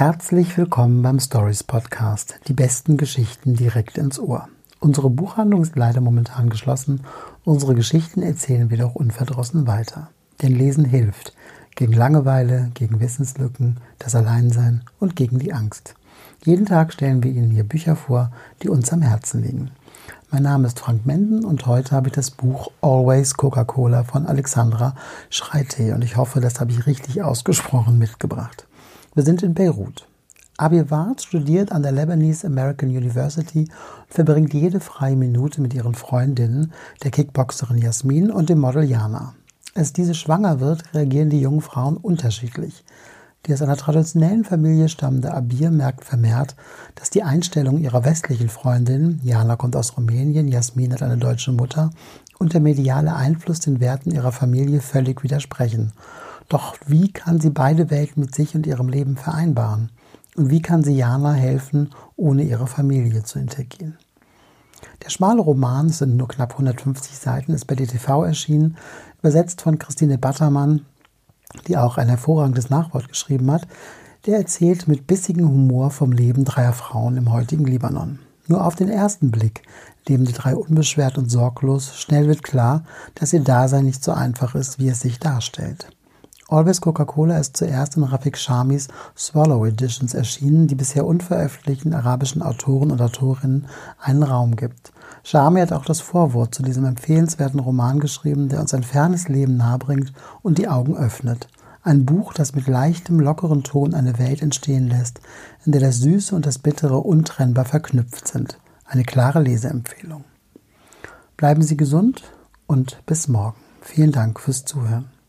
Herzlich willkommen beim Stories Podcast. Die besten Geschichten direkt ins Ohr. Unsere Buchhandlung ist leider momentan geschlossen. Unsere Geschichten erzählen wir doch unverdrossen weiter. Denn Lesen hilft. Gegen Langeweile, gegen Wissenslücken, das Alleinsein und gegen die Angst. Jeden Tag stellen wir Ihnen hier Bücher vor, die uns am Herzen liegen. Mein Name ist Frank Menden und heute habe ich das Buch Always Coca-Cola von Alexandra Schreite und ich hoffe, das habe ich richtig ausgesprochen mitgebracht. Wir sind in Beirut. Abi Ward studiert an der Lebanese American University und verbringt jede freie Minute mit ihren Freundinnen, der Kickboxerin Jasmin und dem Model Jana. Als diese schwanger wird, reagieren die jungen Frauen unterschiedlich. Die aus einer traditionellen Familie stammende Abir merkt vermehrt, dass die Einstellung ihrer westlichen Freundinnen, Jana kommt aus Rumänien, Jasmin hat eine deutsche Mutter, und der mediale Einfluss den Werten ihrer Familie völlig widersprechen doch wie kann sie beide Welten mit sich und ihrem Leben vereinbaren? Und wie kann sie Jana helfen, ohne ihre Familie zu integrieren? Der schmale Roman, sind nur knapp 150 Seiten, ist bei DTV erschienen, übersetzt von Christine Battermann, die auch ein hervorragendes Nachwort geschrieben hat. Der erzählt mit bissigem Humor vom Leben dreier Frauen im heutigen Libanon. Nur auf den ersten Blick leben die drei unbeschwert und sorglos. Schnell wird klar, dass ihr Dasein nicht so einfach ist, wie es sich darstellt. Always Coca-Cola ist zuerst in Rafik Shamis Swallow Editions erschienen, die bisher unveröffentlichten arabischen Autoren und Autorinnen einen Raum gibt. Shami hat auch das Vorwort zu diesem empfehlenswerten Roman geschrieben, der uns ein fernes Leben nahebringt und die Augen öffnet. Ein Buch, das mit leichtem, lockeren Ton eine Welt entstehen lässt, in der das Süße und das Bittere untrennbar verknüpft sind. Eine klare Leseempfehlung. Bleiben Sie gesund und bis morgen. Vielen Dank fürs Zuhören.